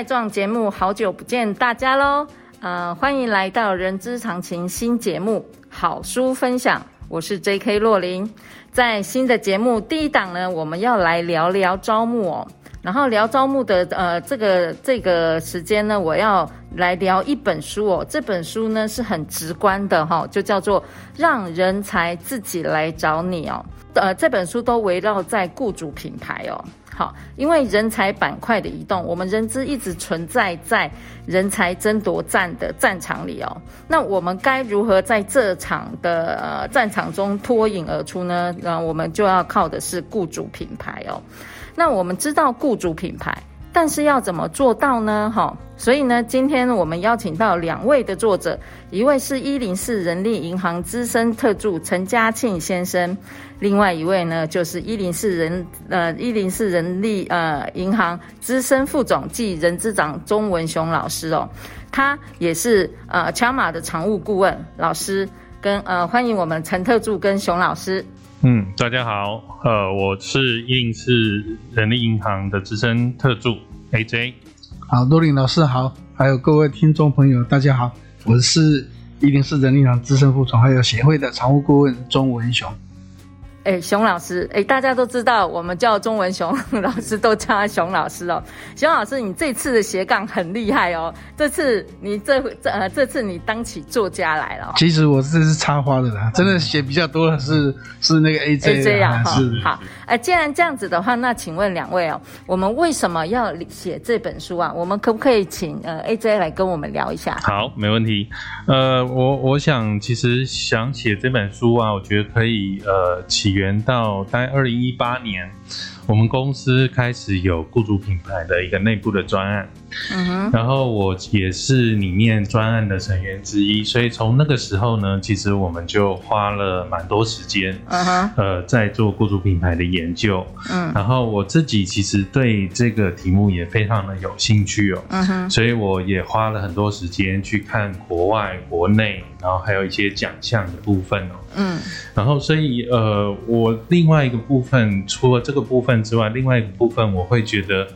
带状节目，好久不见大家喽！呃，欢迎来到人之常情新节目好书分享，我是 J.K. 洛琳。在新的节目第一档呢，我们要来聊聊招募哦。然后聊招募的呃这个这个时间呢，我要来聊一本书哦。这本书呢是很直观的哈、就叫做《让人才自己来找你》哦。呃，这本书都围绕在雇主品牌哦。好，因为人才板块的移动，我们人资一直存在在人才争夺战的战场里哦。那我们该如何在这场的呃战场中脱颖而出呢？那我们就要靠的是雇主品牌哦。那我们知道雇主品牌。但是要怎么做到呢？哈，所以呢，今天我们邀请到两位的作者，一位是一零四人力银行资深特助陈嘉庆先生，另外一位呢就是一零四人呃一零四人力呃银行资深副总暨人资长钟文雄老师哦，他也是呃枪马的常务顾问老师，跟呃欢迎我们陈特助跟熊老师。嗯，大家好，呃，我是一零四人力银行的资深特助 AJ。好，罗林老师好，还有各位听众朋友，大家好，我是一零四人力银行资深副总，还有协会的常务顾问钟文雄。哎，熊老师，哎，大家都知道，我们叫中文熊 老师，都叫他熊老师哦。熊老师，你这次的斜杠很厉害哦。这次你这这呃，这次你当起作家来了。其实我这是插花的啦，真的写比较多的是、嗯、是那个 AJ, AJ 啊。是好，哎，既然这样子的话，那请问两位哦，我们为什么要写这本书啊？我们可不可以请呃 AJ 来跟我们聊一下？好，没问题。呃，我我想其实想写这本书啊，我觉得可以呃请。源到大概二零一八年，我们公司开始有雇主品牌的一个内部的专案。嗯哼，然后我也是里面专案的成员之一，所以从那个时候呢，其实我们就花了蛮多时间，嗯哼，呃，在做雇主品牌的研究，嗯，然后我自己其实对这个题目也非常的有兴趣哦，嗯哼，所以我也花了很多时间去看国外、国内，然后还有一些奖项的部分哦，嗯，然后所以呃，我另外一个部分，除了这个部分之外，另外一个部分我会觉得。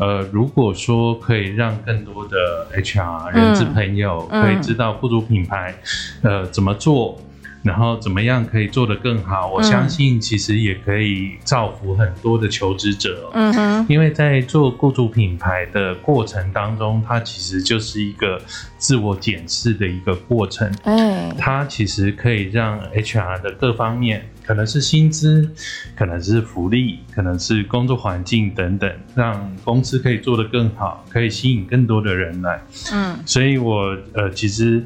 呃，如果说可以让更多的 HR 人资朋友可以知道雇主品牌，呃，怎么做，然后怎么样可以做得更好，我相信其实也可以造福很多的求职者。嗯哼，因为在做雇主品牌的过程当中，它其实就是一个自我检视的一个过程。嗯，它其实可以让 HR 的各方面。可能是薪资，可能是福利，可能是工作环境等等，让公司可以做得更好，可以吸引更多的人来。嗯，所以我呃其实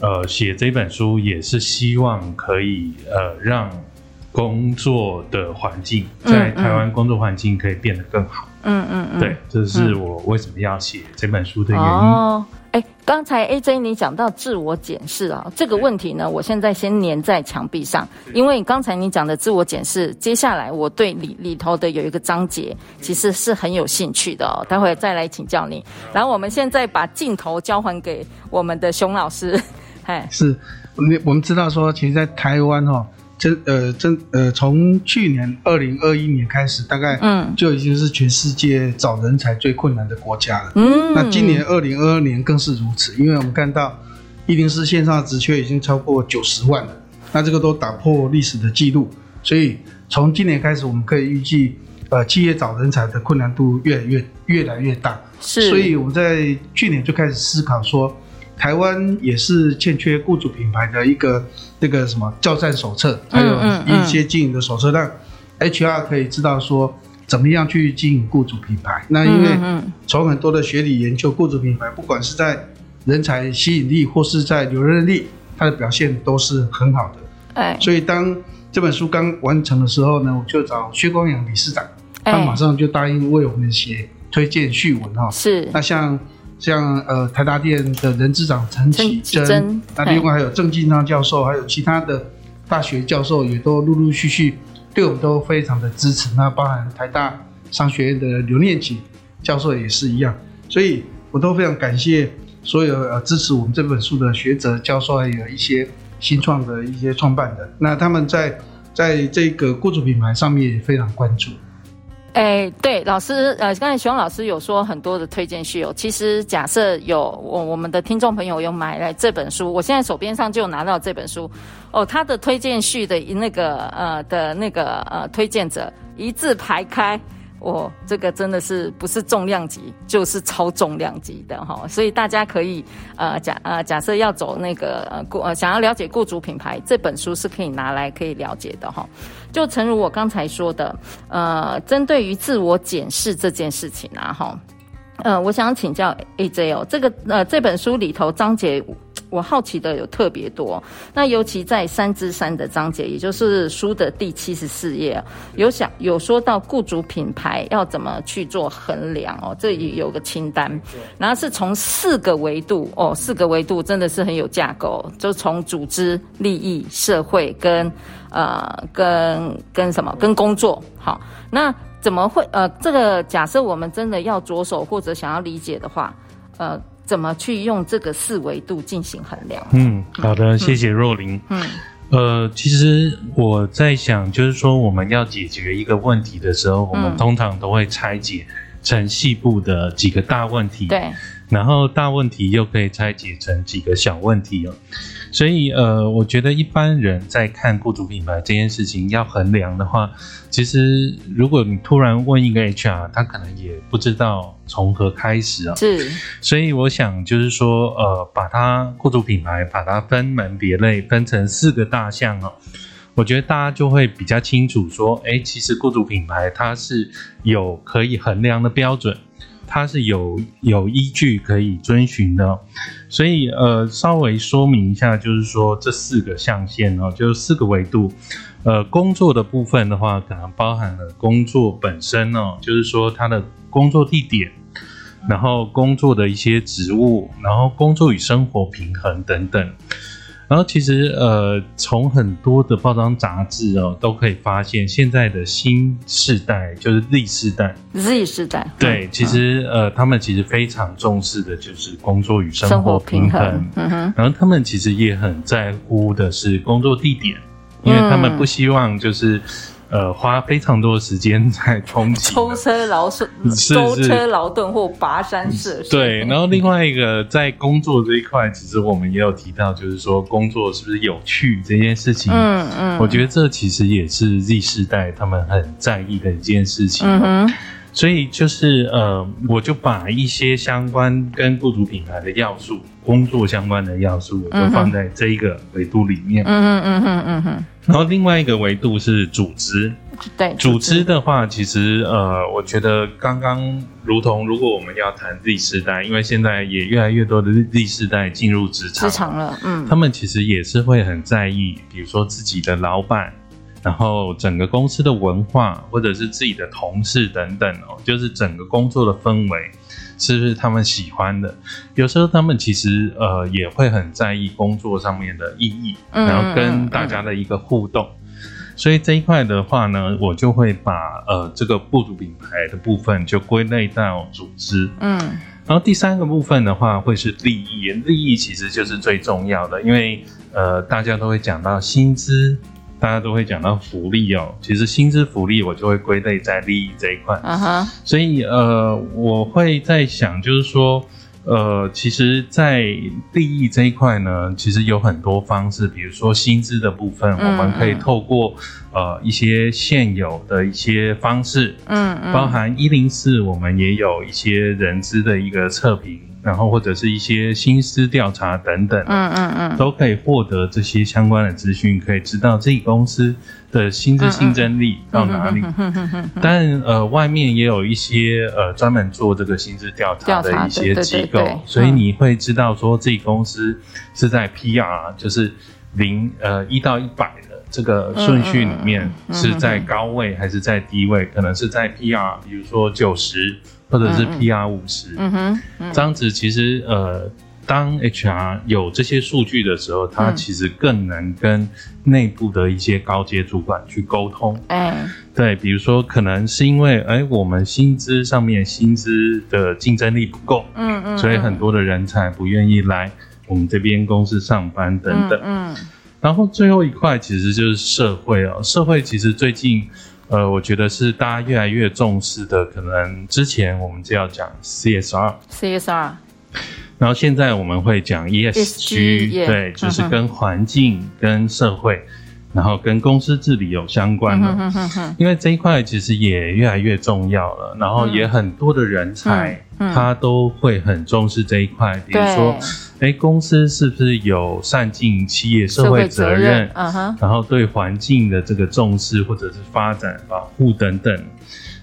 呃写这本书也是希望可以呃让工作的环境在台湾工作环境可以变得更好。嗯嗯嗯嗯嗯，对，这是我为什么要写这本书的原因。哦哎，刚才 AJ 你讲到自我检视啊，这个问题呢，我现在先粘在墙壁上，因为刚才你讲的自我检视，接下来我对里里头的有一个章节，其实是很有兴趣的哦，待会再来请教你。然后我们现在把镜头交还给我们的熊老师，哎，是，我们我们知道说，其实，在台湾哈。真呃真呃，从去年二零二一年开始，大概嗯就已经是全世界找人才最困难的国家了。嗯，那今年二零二二年更是如此，因为我们看到一零四线上的职缺已经超过九十万了，那这个都打破历史的记录。所以从今年开始，我们可以预计，呃，企业找人才的困难度越来越越来越大。是，所以我们在去年就开始思考说。台湾也是欠缺雇主品牌的一个那个什么教战手册，还有一些经营的手册，让 HR 可以知道说怎么样去经营雇主品牌。那因为从很多的学理研究，雇主品牌不管是在人才吸引力或是在留任力，它的表现都是很好的。哎，所以当这本书刚完成的时候呢，我就找薛光阳理事长，他马上就答应为我们写推荐序文哈。是。那像像呃台大电的人资长陈启真，那另外还有郑进昌教授，还有其他的大学教授也都陆陆续续对我们都非常的支持。那包含台大商学院的刘念锦教授也是一样，所以我都非常感谢所有呃支持我们这本书的学者教授，还有一些新创的一些创办人。那他们在在这个雇主品牌上面也非常关注。哎，对，老师，呃，刚才熊老师有说很多的推荐序哦。其实假设有我我们的听众朋友有买来这本书，我现在手边上就拿到这本书哦。他的推荐序的那个呃的那个呃推荐者一字排开。我，这个真的是不是重量级，就是超重量级的哈，所以大家可以呃假呃假设要走那个呃雇呃想要了解雇主品牌，这本书是可以拿来可以了解的哈。就诚如我刚才说的，呃，针对于自我检视这件事情啊哈，呃，我想请教 AJ 哦，这个呃这本书里头章节。我好奇的有特别多，那尤其在三之三的章节，也就是书的第七十四页，有想有说到雇主品牌要怎么去做衡量哦，这里有个清单，然后是从四个维度哦，四个维度真的是很有架构，就从组织、利益、社会跟呃跟跟什么跟工作，好，那怎么会呃这个假设我们真的要着手或者想要理解的话，呃。怎么去用这个四维度进行衡量？嗯，好的，谢谢若琳。嗯，呃，其实我在想，就是说我们要解决一个问题的时候，我们通常都会拆解成细部的几个大问题。对。然后大问题又可以拆解成几个小问题哦，所以呃，我觉得一般人在看雇主品牌这件事情要衡量的话，其实如果你突然问一个 HR，他可能也不知道从何开始啊。是，所以我想就是说，呃，把它雇主品牌把它分门别类，分成四个大项哦，我觉得大家就会比较清楚说，哎，其实雇主品牌它是有可以衡量的标准。它是有有依据可以遵循的，所以呃，稍微说明一下，就是说这四个象限哦，就是四个维度。呃，工作的部分的话，可能包含了工作本身哦，就是说它的工作地点，然后工作的一些职务，然后工作与生活平衡等等。然后其实呃，从很多的报章杂志哦，都可以发现，现在的新世代就是 Z 世代，Z 世代，对，其实呃，他们其实非常重视的就是工作与生活平衡，生活平衡，嗯哼，然后他们其实也很在乎的是工作地点，因为他们不希望就是。呃，花非常多的时间在通勤、舟车劳顿、舟车劳顿或跋山涉水。对，然后另外一个在工作这一块，其实我们也有提到，就是说工作是不是有趣这件事情。嗯嗯，我觉得这其实也是 Z 世代他们很在意的一件事情。嗯哼。所以就是呃，我就把一些相关跟雇主品牌的要素、工作相关的要素，我就放在这一个维度里面。嗯嗯嗯嗯嗯哼。然后另外一个维度是组织。对。组织的话，其实呃，我觉得刚刚如同如果我们要谈 Z 世代，因为现在也越来越多的 Z 世代进入职场。职场了。嗯。他们其实也是会很在意，比如说自己的老板。然后整个公司的文化，或者是自己的同事等等哦，就是整个工作的氛围，是不是他们喜欢的？有时候他们其实呃也会很在意工作上面的意义，然后跟大家的一个互动。嗯嗯嗯。所以这一块的话呢，我就会把呃这个雇主品牌的部分就归类到组织。嗯。然后第三个部分的话会是利益，利益其实就是最重要的，因为呃大家都会讲到薪资。大家都会讲到福利哦，其实薪资福利我就会归类在利益这一块。啊哈，所以呃，我会在想，就是说，呃，其实，在利益这一块呢，其实有很多方式，比如说薪资的部分，我们可以透过呃一些现有的一些方式，嗯嗯，包含一零四，我们也有一些人资的一个测评。然后或者是一些薪资调查等等，嗯嗯嗯，都可以获得这些相关的资讯，可以知道自己公司的薪资竞争力到哪里。但呃，外面也有一些呃专门做这个薪资调查的一些机构，所以你会知道说自己公司是在 PR，就是零呃一到一百的这个顺序里面是在高位还是在低位，可能是在 PR，比如说九十或者是 PR 五十，嗯哼，这样子其实呃。当 HR 有这些数据的时候，他其实更能跟内部的一些高阶主管去沟通。嗯，对，比如说可能是因为，哎，我们薪资上面薪资的竞争力不够，嗯嗯，所以很多的人才不愿意来我们这边公司上班等等。嗯，然后最后一块其实就是社会哦，社会其实最近，呃，我觉得是大家越来越重视的，可能之前我们就要讲 CSR，CSR。然后现在我们会讲 ESG，对，就是跟环境、跟社会，然后跟公司治理有相关的。因为这一块其实也越来越重要了，然后也很多的人才他都会很重视这一块。比如说，哎，公司是不是有善尽企业社会责任？然后对环境的这个重视或者是发展保护等等。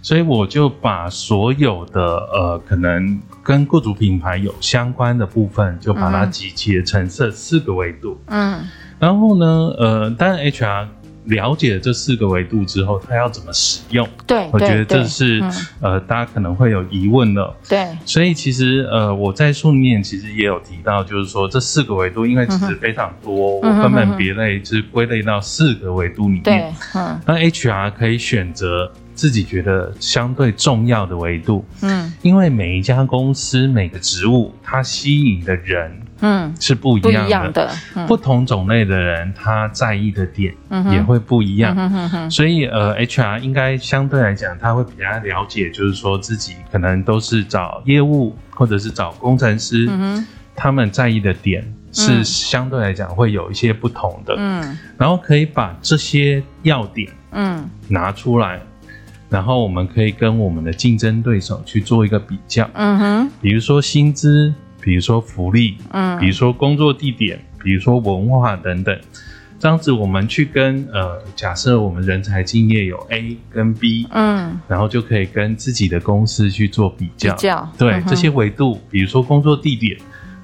所以我就把所有的呃可能跟雇主品牌有相关的部分，就把它集结成这四个维度。嗯，然后呢，呃，当然 HR 了解了这四个维度之后，他要怎么使用？对，我觉得这是呃大家可能会有疑问的。对，所以其实呃我在书里面其实也有提到，就是说这四个维度，因为其实非常多，我分门别类，就是归类到四个维度里面。对，嗯，那 HR 可以选择。自己觉得相对重要的维度，嗯，因为每一家公司每个职务，它吸引的人，嗯，是不一样的，不一样的，嗯，不同种类的人，他在意的点也会不一样，嗯哼哼，所以呃，HR 应该相对来讲，他会比较了解，就是说自己可能都是找业务或者是找工程师，嗯，他们在意的点是相对来讲会有一些不同的，嗯，然后可以把这些要点，嗯，拿出来。然后我们可以跟我们的竞争对手去做一个比较，嗯哼，比如说薪资，比如说福利，嗯，比如说工作地点，比如说文化等等，这样子我们去跟呃，假设我们人才竞业有 A 跟 B，嗯，然后就可以跟自己的公司去做比较，比较，对，嗯，这些维度，比如说工作地点，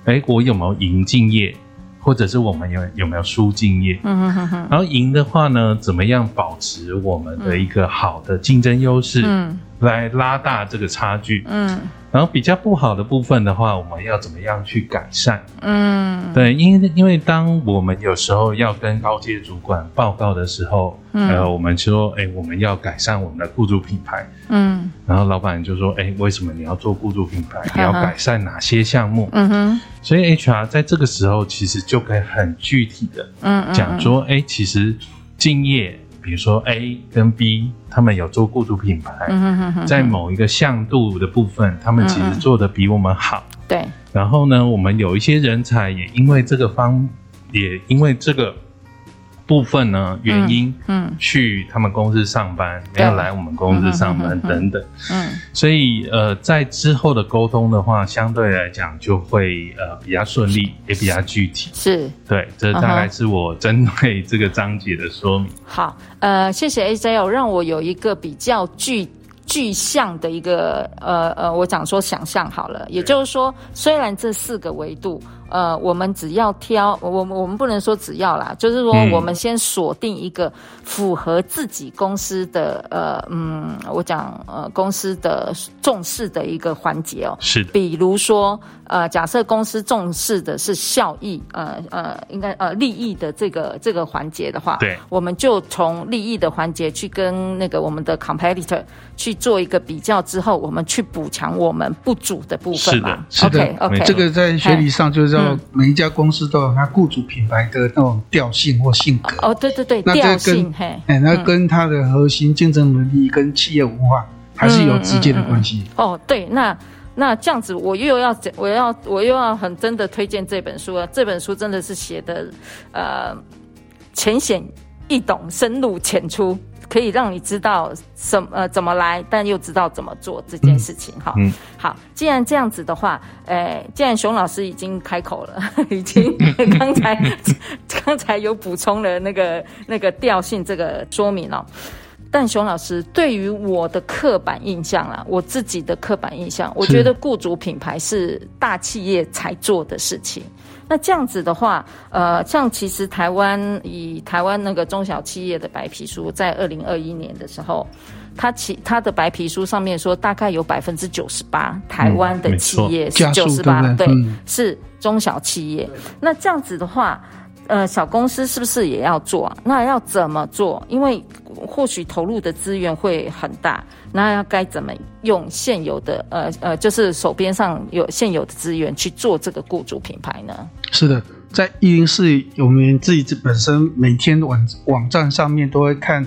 哎，我有没有赢敬业？或者是我们有有没有输敬业？嗯哼哼哼。然后赢的话呢，怎么样保持我们的一个好的竞争优势？嗯。来拉大这个差距，嗯，然后比较不好的部分的话，我们要怎么样去改善？嗯，对，因为因为当我们有时候要跟高阶主管报告的时候，嗯，呃，我们说，哎，我们要改善我们的雇主品牌，嗯，然后老板就说，哎，为什么你要做雇主品牌？你要改善哪些项目？嗯哼，所以 HR 在这个时候其实就可以很具体的，嗯，讲说，哎，其实敬业。比如说 A 跟 B，他们有做雇主品牌，嗯、哼哼哼在某一个向度的部分，他们其实做的比我们好。对、嗯，然后呢，我们有一些人才也因为这个方，也因为这个。部分呢，原因，嗯，去他们公司上班，没有来我们公司上班等等，嗯，所以呃，在之后的沟通的话，相对来讲就会呃比较顺利，也比较具体，是，对，这大概是我针对这个章节的说明。好，呃，谢谢 AJ，让我有一个比较具具象的一个呃呃，我讲说想象好了，也就是说，虽然这四个维度。呃，我们只要挑，我我们不能说只要啦，就是说我们先锁定一个符合自己公司的呃嗯，我讲呃公司的重视的一个环节哦，是，比如说呃，假设公司重视的是效益，呃呃，应该呃利益的这个这个环节的话，对，我们就从利益的环节去跟那个我们的 competitor 去做一个比较之后，我们去补强我们不足的部分嘛，是的，是的，OK，OK，这个在学理上就是。每一家公司都有它雇主品牌的那种调性或性格哦，对对对，那这跟哎，那跟它的核心竞争能力跟企业文化还是有直接的关系。哦，对，那那这样子，我又要我要我又要很真的推荐这本书啊！这本书真的是写的呃浅显易懂、深入浅出。可以让你知道什么呃怎么来，但又知道怎么做这件事情哈。嗯，好，既然这样子的话，诶、欸，既然熊老师已经开口了，已经 刚才刚才有补充了那个那个调性这个说明了。但熊老师对于我的刻板印象啊，我自己的刻板印象，我觉得雇主品牌是大企业才做的事情。那这样子的话，呃，像其实台湾以台湾那个中小企业的白皮书，在二零二一年的时候，它其它的白皮书上面说，大概有百分之九十八台湾的企业是九十八，对，是中小企业。那这样子的话。呃，小公司是不是也要做？那要怎么做？因为或许投入的资源会很大，那要该怎么用现有的呃呃，就是手边上有现有的资源去做这个雇主品牌呢？是的，在一零四，我们自己本身每天网网站上面都会看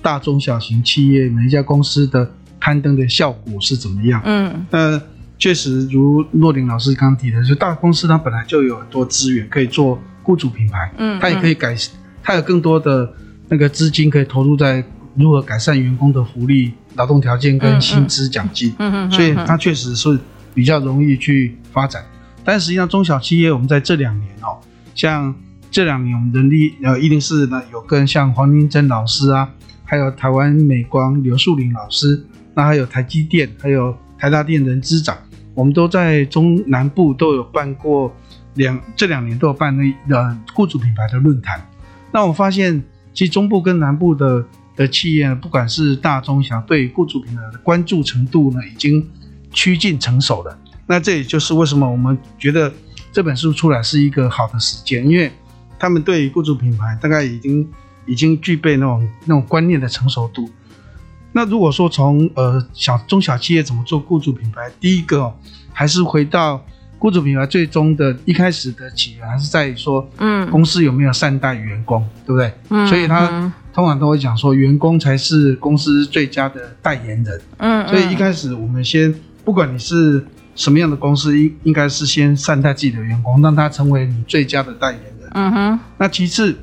大中小型企业每一家公司的刊登的效果是怎么样。嗯，呃，确实如若琳老师刚提的，就大公司它本来就有很多资源可以做。雇主品牌，嗯，它也可以改，它有更多的那个资金可以投入在如何改善员工的福利、劳动条件跟薪资奖金，嗯嗯，所以它确实是比较容易去发展。但实际上，中小企业我们在这两年哦，像这两年我们人力呃一零四呢有跟像黄明珍老师啊，还有台湾美光刘树林老师，那还有台积电，还有台大电人资长，我们都在中南部都有办过。两这两年都有办那呃雇主品牌的论坛，那我发现其实中部跟南部的的企业，不管是大中小，对雇主品牌的关注程度呢，已经趋近成熟了。那这也就是为什么我们觉得这本书出来是一个好的时间，因为他们对雇主品牌大概已经已经具备那种那种观念的成熟度。那如果说从呃小中小企业怎么做雇主品牌，第一个哦，还是回到。雇主品牌最终的一开始的起源还是在于说，嗯，公司有没有善待员工，对不对？嗯，所以他通常都会讲说，员工才是公司最佳的代言人。嗯，所以一开始我们先，不管你是什么样的公司，应应该是先善待自己的员工，让他成为你最佳的代言人。嗯哼。那其次，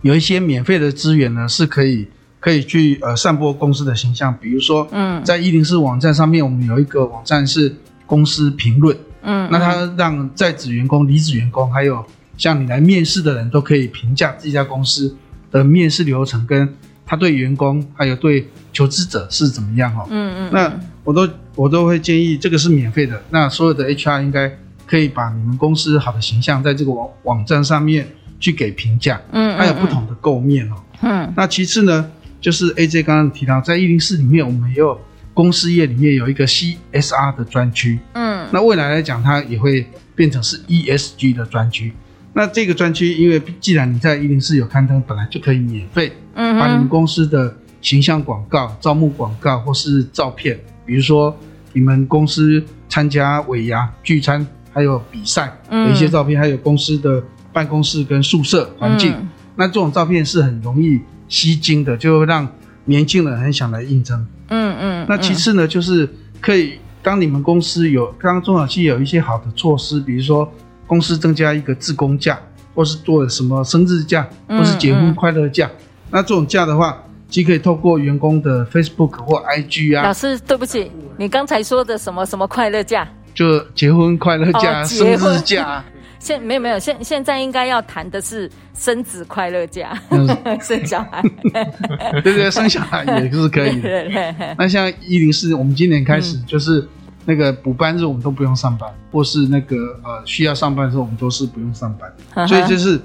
有一些免费的资源呢，是可以可以去呃散播公司的形象，比如说，嗯，在一零四网站上面，我们有一个网站是公司评论。嗯，那他让在职员工、离职员工，还有像你来面试的人都可以评价这家公司的面试流程，跟他对员工还有对求职者是怎么样哦。嗯嗯。那我都我都会建议，这个是免费的。那所有的 HR 应该可以把你们公司好的形象在这个网网站上面去给评价。嗯。它有不同的构面哦。嗯。那其次呢，就是 AJ 刚刚提到，在一零四里面，我们也有。公司业里面有一个 CSR 的专区，嗯，那未来来讲，它也会变成是 ESG 的专区。那这个专区，因为既然你在一零四有刊登，本来就可以免费，嗯，把你们公司的形象广告、招募广告或是照片，比如说你们公司参加尾牙聚餐，还有比赛的一些照片，还有公司的办公室跟宿舍环境，那这种照片是很容易吸睛的，就会让年轻人很想来应征。嗯嗯，那其次呢，就是可以当你们公司有刚刚中小企业有一些好的措施，比如说公司增加一个自工假，或是做什么生日假，或是结婚快乐假，那这种假的话，既可以透过员工的 Facebook 或 IG 啊。老师，对不起，你刚才说的什么什么快乐假？就结婚快乐假、哦、生日假。现没有没有，现现在应该要谈的是生子快乐假，嗯、生小孩，对对对，生小孩也是可以的。对对对，那像一零四，我们今年开始就是那个补班日，我们都不用上班，嗯、或是那个呃需要上班的时候，我们都是不用上班。嗯、所以就是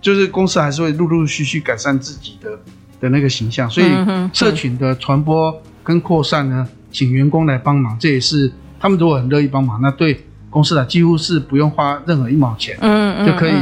就是公司还是会陆陆续续改善自己的的那个形象。所以社群的传播跟扩散呢，请员工来帮忙，这也是他们如果很乐意帮忙，那对。公司的几乎是不用花任何一毛钱，嗯嗯，就可以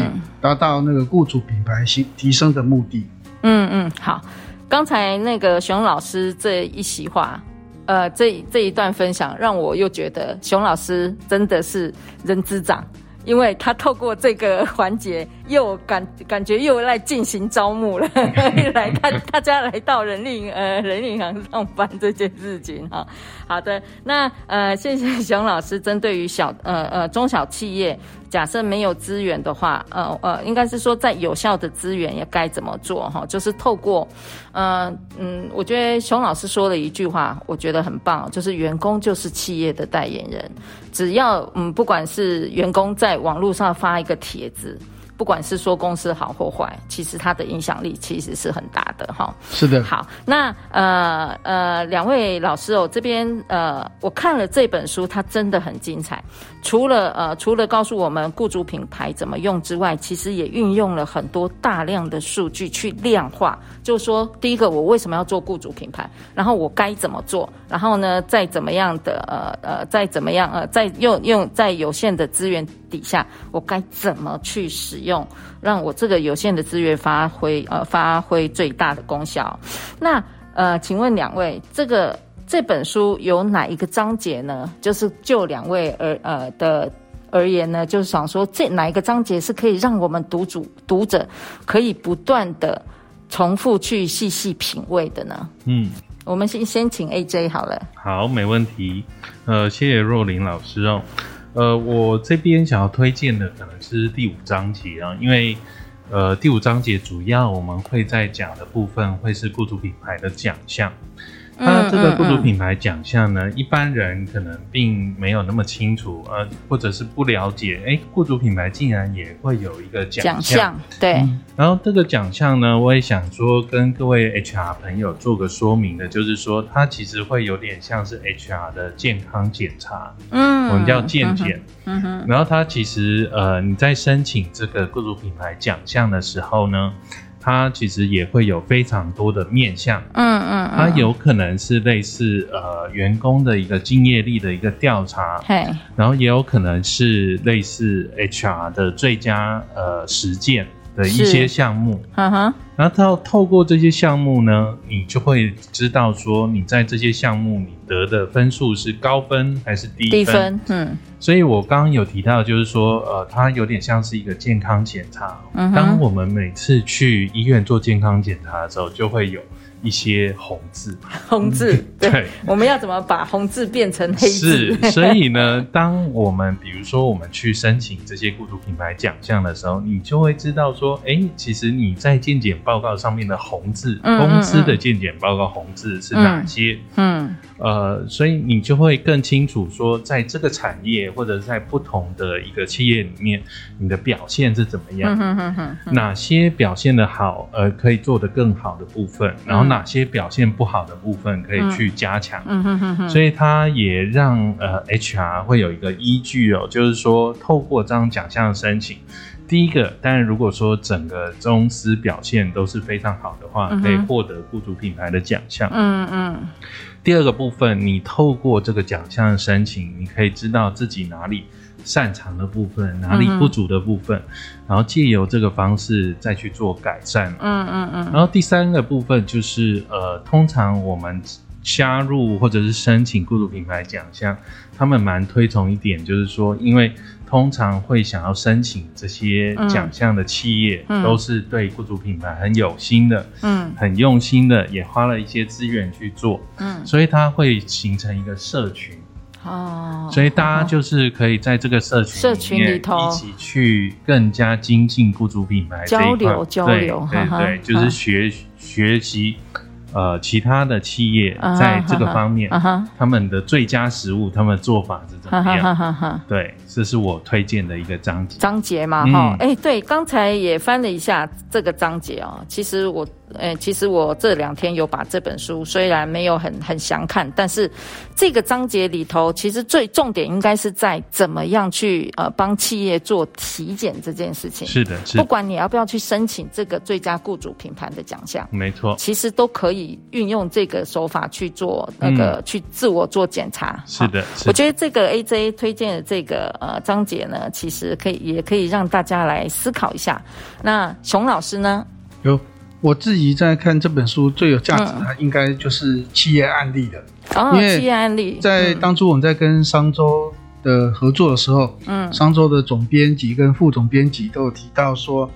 达到那个雇主品牌提提升的目的。嗯嗯，好，刚才那个熊老师这一席话，呃，这这一段分享，让我又觉得熊老师真的是人之长。因为他透过这个环节，又感感觉又来进行招募了，来看大家来到人力呃人力银行上班这件事情哈。好的，那呃谢谢熊老师针对于小呃呃中小企业。假设没有资源的话，呃呃，应该是说在有效的资源也该怎么做哈？就是透过，嗯嗯，我觉得熊老师说了一句话，我觉得很棒，就是员工就是企业的代言人。只要嗯，不管是员工在网络上发一个帖子，不管是说公司好或坏，其实它的影响力其实是很大的哈。是的。好，那呃呃，两位老师哦，这边呃，我看了这本书，它真的很精彩。除了呃，除了告诉我们雇主品牌怎么用之外，其实也运用了很多大量的数据去量化。就是说，第一个，我为什么要做雇主品牌？然后我该怎么做？然后呢，再怎么样的呃呃，再怎么样呃，在用用在有限的资源底下，我该怎么去使用，让我这个有限的资源发挥呃发挥最大的功效？那呃，请问两位，这个。这本书有哪一个章节呢？就是就两位而呃的而言呢，就是想说这哪一个章节是可以让我们读主读者可以不断的重复去细细品味的呢？嗯，我们先先请 AJ 好了。好，没问题。呃，谢谢若琳老师哦。呃，我这边想要推荐的可能是第五章节啊，因为呃第五章节主要我们会在讲的部分会是雇主品牌的奖项。那这个雇主品牌奖项呢，一般人可能并没有那么清楚，呃，或者是不了解，哎，雇主品牌竟然也会有一个奖项，对、嗯。然后这个奖项呢，我也想说跟各位 HR 朋友做个说明的，就是说它其实会有点像是 HR 的健康检查，嗯，我们叫健检，嗯哼。然后它其实呃，你在申请这个雇主品牌奖项的时候呢。它其实也会有非常多的面向，嗯嗯，它有可能是类似呃员工的一个敬业力的一个调查，嘿，然后也有可能是类似 HR 的最佳呃实践的一些项目，嗯哼，然后透透过这些项目呢，你就会知道说你在这些项目你得的分数是高分还是低分，低分，嗯。所以，我刚刚有提到，就是说，呃，它有点像是一个健康检查。嗯，当我们每次去医院做健康检查的时候，就会有一些红字。红字，对，对，我们要怎么把红字变成黑字？是，所以呢，当我们比如说我们去申请这些雇主品牌奖项的时候，你就会知道说，哎、欸，其实你在健检报告上面的红字，嗯嗯嗯，公司的健检报告红字是哪些？嗯。嗯呃，所以你就会更清楚说，在这个产业或者在不同的一个企业里面，你的表现是怎么样？嗯、哪些表现的好，呃，可以做得更好的部分，然后哪些表现不好的部分可以去加强。所以它也让呃 HR 会有一个依据哦，就是说透过这张奖项的申请，第一个，当然如果说整个公司表现都是非常好的话，嗯、可以获得雇主品牌的奖项。嗯嗯。第二个部分，你透过这个奖项的申请，你可以知道自己哪里擅长的部分，哪里不足的部分，嗯、然后借由这个方式再去做改善。嗯嗯嗯。然后第三个部分就是，呃，通常我们加入或者是申请雇主品牌奖项，他们蛮推崇一点，就是说，因为。通常会想要申请这些奖项的企业，嗯、都是对雇主品牌很有心的，嗯，很用心的，也花了一些资源去做，嗯，所以它会形成一个社群，哦，所以大家就是可以在这个社群社群里头一起去更加精进雇主品牌交流交流，对就是学学习。呃，其他的企业在这个方面，uh uh. 他们的最佳食物，他们的做法是怎么样？Uh uh. 对，这是我推荐的一个章节。章节嘛，哈、嗯，哎、欸，对，刚才也翻了一下这个章节哦。其实我。呃，其实我这两天有把这本书，虽然没有很很详看，但是这个章节里头，其实最重点应该是在怎么样去呃帮企业做体检这件事情。是的，是。不管你要不要去申请这个最佳雇主品牌的奖项，没错，其实都可以运用这个手法去做那个、嗯、去自我做检查。是的，是的。我觉得这个 AJ 推荐的这个呃章节呢，其实可以也可以让大家来思考一下。那熊老师呢？有。我自己在看这本书最有价值的，应该就是企业案例的，嗯、因为企业案例在当初我们在跟商周的合作的时候，嗯，商周的总编辑跟副总编辑都有提到说，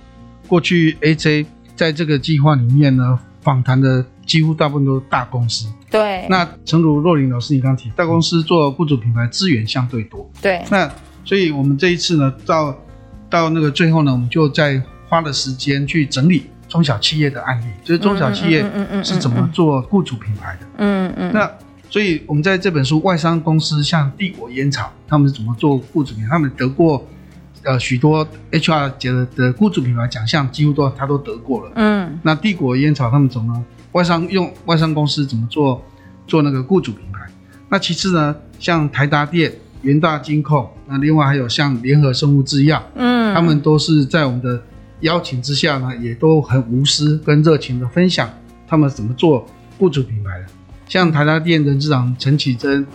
过去 AJ 在这个计划里面呢，访谈的几乎大部分都是大公司，对。那诚如若琳老师你刚提，大公司做雇主品牌资源相对多，对。那所以我们这一次呢，到到那个最后呢，我们就再花了时间去整理。中小企业的案例，就是中小企业是怎么做雇主品牌的。嗯嗯。那所以，我们在这本书，外商公司像帝国烟草，他们是怎么做雇主品牌？他们得过呃许多 HR 节的的雇主品牌奖项，几乎都他都得过了。嗯，那帝国烟草他们怎么外商用外商公司怎么做做那个雇主品牌？那其次呢，像台达电、元大金控，那另外还有像联合生物制药，嗯，他们都是在我们的邀请之下呢，也都很无私跟热情的分享他们怎么做雇主品牌的。像台达店人资长陈启珍，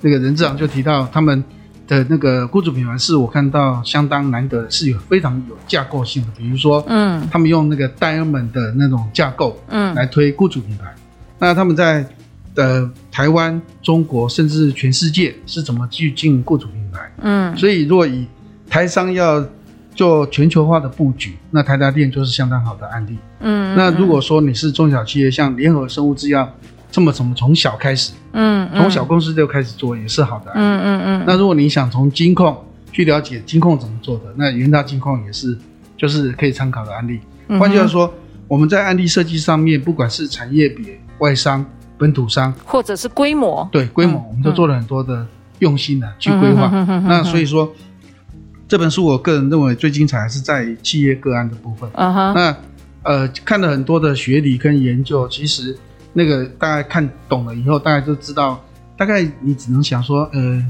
那个人资长就提到他们的那个雇主品牌是我看到相当难得，是有非常有架构性的。比如说，嗯，他们用那个 Diamond 的那种架构，嗯，来推雇主品牌。那他们在的台湾、中国，甚至全世界是怎么去进雇主品牌？嗯，所以如果以台商要做全球化的布局，那台达电就是相当好的案例。嗯，那如果说你是中小企业，像联合生物制药这么怎么从小开始？嗯，从小公司就开始做也是好的案例。嗯嗯嗯。那如果你想从金控去了解金控怎么做的，那元大金控也是就是可以参考的案例。换句话说，我们在案例设计上面，不管是产业别、外商。本土商或者是规模，对规模，我们都做了很多的用心的去规划。那所以说，这本书我个人认为最精彩还是在企业个案的部分。Uh huh. 那呃，看了很多的学理跟研究，其实那个大概看懂了以后，大概就知道，大概你只能想说，呃，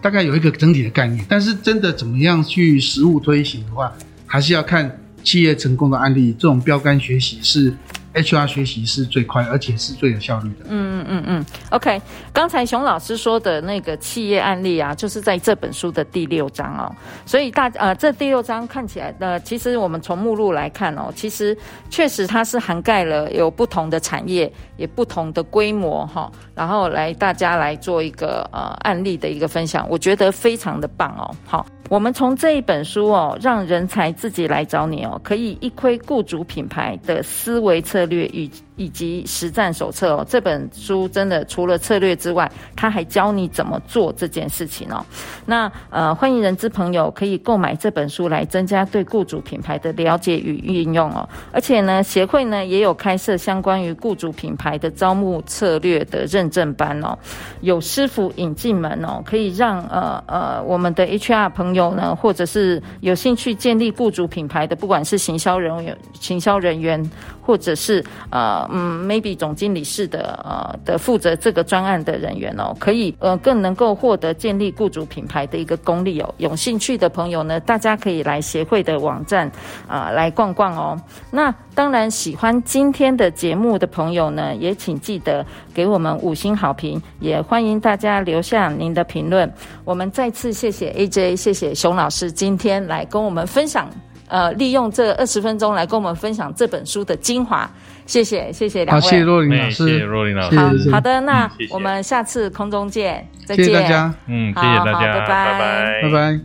大概有一个整体的概念。但是真的怎么样去实务推行的话，还是要看企业成功的案例。这种标杆学习是。HR 学习是最快，而且是最有效率的。嗯嗯嗯嗯，OK。刚才熊老师说的那个企业案例啊，就是在这本书的第六章哦。所以大呃，这第六章看起来呃，其实我们从目录来看哦，其实确实它是涵盖了有不同的产业，也不同的规模哈、哦，然后来大家来做一个呃案例的一个分享，我觉得非常的棒哦。好。我们从这一本书哦，让人才自己来找你哦，可以一窥雇主品牌的思维策略与。以及实战手册哦，这本书真的除了策略之外，他还教你怎么做这件事情哦。那呃，欢迎人资朋友可以购买这本书来增加对雇主品牌的了解与运用哦。而且呢，协会呢也有开设相关于雇主品牌的招募策略的认证班哦，有师傅引进门哦，可以让呃呃我们的 HR 朋友呢，或者是有兴趣建立雇主品牌的，不管是行销人员、行销人员，或者是呃。嗯，maybe 总经理室的呃的负责这个专案的人员哦，可以呃更能够获得建立雇主品牌的一个功力哦。有兴趣的朋友呢，大家可以来协会的网站啊、来逛逛哦。那当然，喜欢今天的节目的朋友呢，也请记得给我们五星好评，也欢迎大家留下您的评论。我们再次谢谢 AJ，谢谢熊老师今天来跟我们分享，呃，利用这二十分钟来跟我们分享这本书的精华。谢谢，谢谢两位。好，谢谢若琳老师，谢谢若琳老师。好好的，那我们下次空中见，再见。谢谢大家，嗯，谢谢大家，拜拜，拜拜。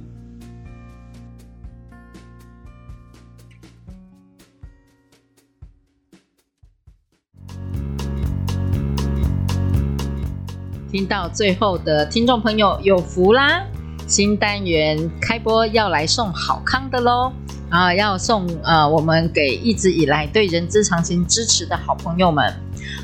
听到最后的听众朋友有福啦！新单元开播要来送好康的喽！啊，要送呃，我们给一直以来对人之常情支持的好朋友们，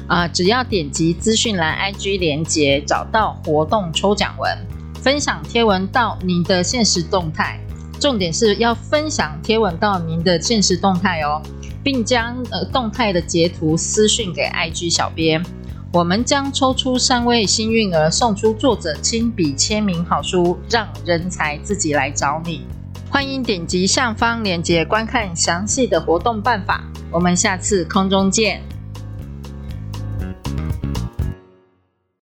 啊，只要点击资讯栏 IG 连接，找到活动抽奖文，分享贴文到您的限时动态，重点是要分享贴文到您的限时动态哦，并将呃动态的截图私讯给 IG 小编，我们将抽出三位幸运儿，送出作者亲笔签名好书，让人才自己来找你。欢迎点击上方链接观看详细的活动办法，我们下次空中见。